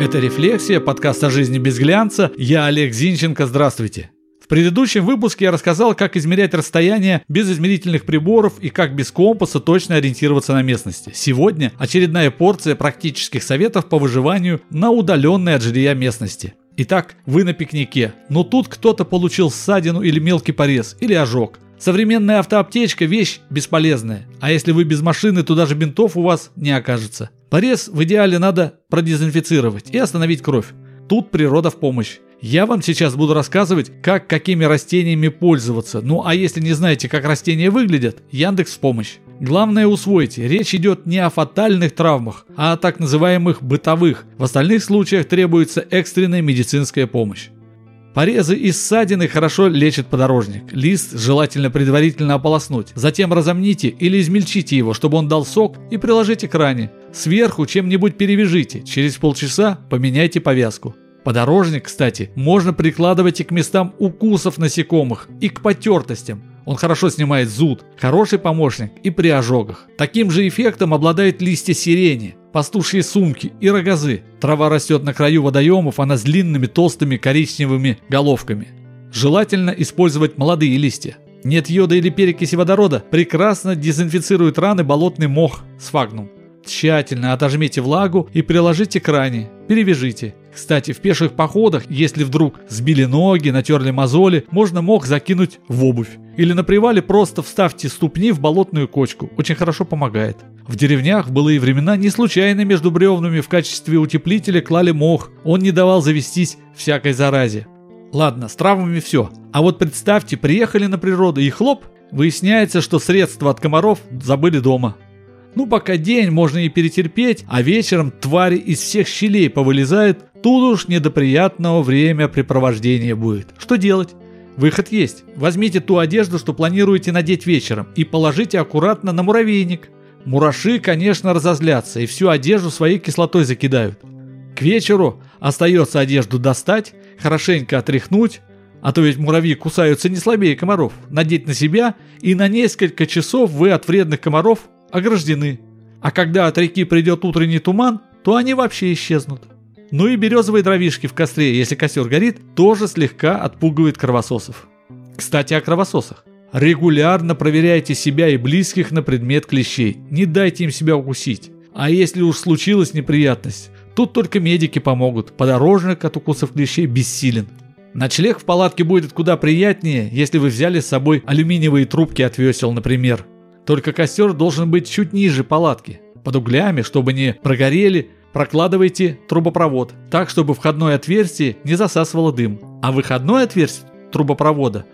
Это «Рефлексия», подкаст о жизни без глянца. Я Олег Зинченко, здравствуйте. В предыдущем выпуске я рассказал, как измерять расстояние без измерительных приборов и как без компаса точно ориентироваться на местности. Сегодня очередная порция практических советов по выживанию на удаленной от жилья местности. Итак, вы на пикнике, но тут кто-то получил ссадину или мелкий порез, или ожог. Современная автоаптечка – вещь бесполезная, а если вы без машины, то даже бинтов у вас не окажется. Порез в идеале надо продезинфицировать и остановить кровь. Тут природа в помощь. Я вам сейчас буду рассказывать, как какими растениями пользоваться. Ну а если не знаете, как растения выглядят, Яндекс в помощь. Главное усвойте, речь идет не о фатальных травмах, а о так называемых бытовых. В остальных случаях требуется экстренная медицинская помощь. Порезы и ссадины хорошо лечит подорожник. Лист желательно предварительно ополоснуть. Затем разомните или измельчите его, чтобы он дал сок, и приложите к ране. Сверху чем-нибудь перевяжите. Через полчаса поменяйте повязку. Подорожник, кстати, можно прикладывать и к местам укусов насекомых, и к потертостям. Он хорошо снимает зуд, хороший помощник и при ожогах. Таким же эффектом обладают листья сирени, пастушьи сумки и рогозы. Трава растет на краю водоемов, она с длинными толстыми коричневыми головками. Желательно использовать молодые листья. Нет йода или перекиси водорода, прекрасно дезинфицирует раны болотный мох сфагнум. Тщательно отожмите влагу и приложите к ране, перевяжите. Кстати, в пеших походах, если вдруг сбили ноги, натерли мозоли, можно мох закинуть в обувь. Или на привале просто вставьте ступни в болотную кочку. Очень хорошо помогает. В деревнях в былые времена не случайно между бревнами в качестве утеплителя клали мох. Он не давал завестись всякой заразе. Ладно, с травмами все. А вот представьте, приехали на природу и хлоп, выясняется, что средства от комаров забыли дома. Ну, пока день можно и перетерпеть, а вечером твари из всех щелей повылезают, тут уж не времяпрепровождения будет. Что делать? Выход есть. Возьмите ту одежду, что планируете надеть вечером, и положите аккуратно на муравейник. Мураши, конечно, разозлятся и всю одежду своей кислотой закидают. К вечеру остается одежду достать, хорошенько отряхнуть, а то ведь муравьи кусаются не слабее комаров, надеть на себя, и на несколько часов вы от вредных комаров ограждены. А когда от реки придет утренний туман, то они вообще исчезнут. Ну и березовые дровишки в костре, если костер горит, тоже слегка отпугивает кровососов. Кстати, о кровососах. Регулярно проверяйте себя и близких на предмет клещей. Не дайте им себя укусить. А если уж случилась неприятность, тут только медики помогут. Подорожник от укусов клещей бессилен. Ночлег в палатке будет куда приятнее, если вы взяли с собой алюминиевые трубки от весел, например. Только костер должен быть чуть ниже палатки. Под углями, чтобы не прогорели, прокладывайте трубопровод так, чтобы входное отверстие не засасывало дым. А выходное отверстие трубопровода,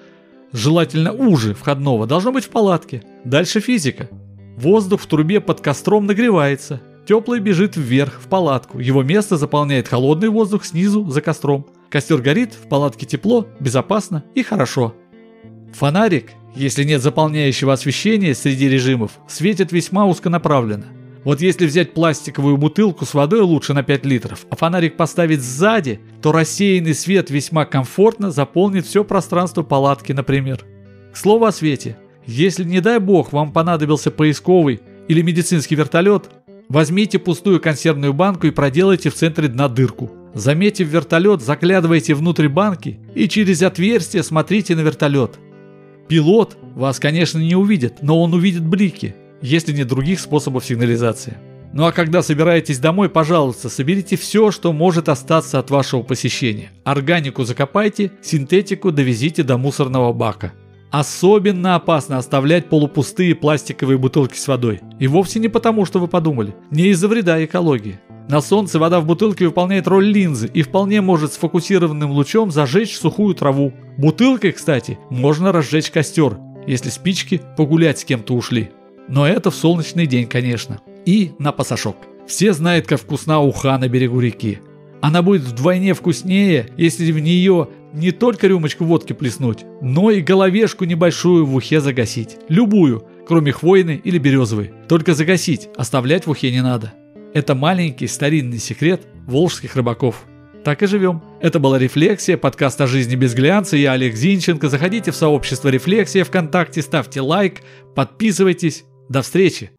желательно уже входного, должно быть в палатке. Дальше физика. Воздух в трубе под костром нагревается. Теплый бежит вверх, в палатку. Его место заполняет холодный воздух снизу, за костром. Костер горит, в палатке тепло, безопасно и хорошо. Фонарик если нет заполняющего освещения среди режимов, светит весьма узконаправленно. Вот если взять пластиковую бутылку с водой лучше на 5 литров, а фонарик поставить сзади, то рассеянный свет весьма комфортно заполнит все пространство палатки, например. К слову о свете. Если, не дай бог, вам понадобился поисковый или медицинский вертолет, возьмите пустую консервную банку и проделайте в центре дна дырку. Заметив вертолет, заглядывайте внутрь банки и через отверстие смотрите на вертолет. Пилот вас, конечно, не увидит, но он увидит блики, если нет других способов сигнализации. Ну а когда собираетесь домой, пожалуйста, соберите все, что может остаться от вашего посещения. Органику закопайте, синтетику довезите до мусорного бака. Особенно опасно оставлять полупустые пластиковые бутылки с водой. И вовсе не потому, что вы подумали. Не из-за вреда экологии. На солнце вода в бутылке выполняет роль линзы и вполне может сфокусированным лучом зажечь сухую траву. Бутылкой, кстати, можно разжечь костер, если спички погулять с кем-то ушли. Но это в солнечный день, конечно. И на пасашок. Все знают, как вкусна уха на берегу реки. Она будет вдвойне вкуснее, если в нее не только рюмочку водки плеснуть, но и головешку небольшую в ухе загасить. Любую, кроме хвойной или березовой. Только загасить, оставлять в ухе не надо. Это маленький старинный секрет волжских рыбаков. Так и живем. Это была «Рефлексия», подкаст о жизни без глянца. Я Олег Зинченко. Заходите в сообщество «Рефлексия» ВКонтакте, ставьте лайк, подписывайтесь. До встречи!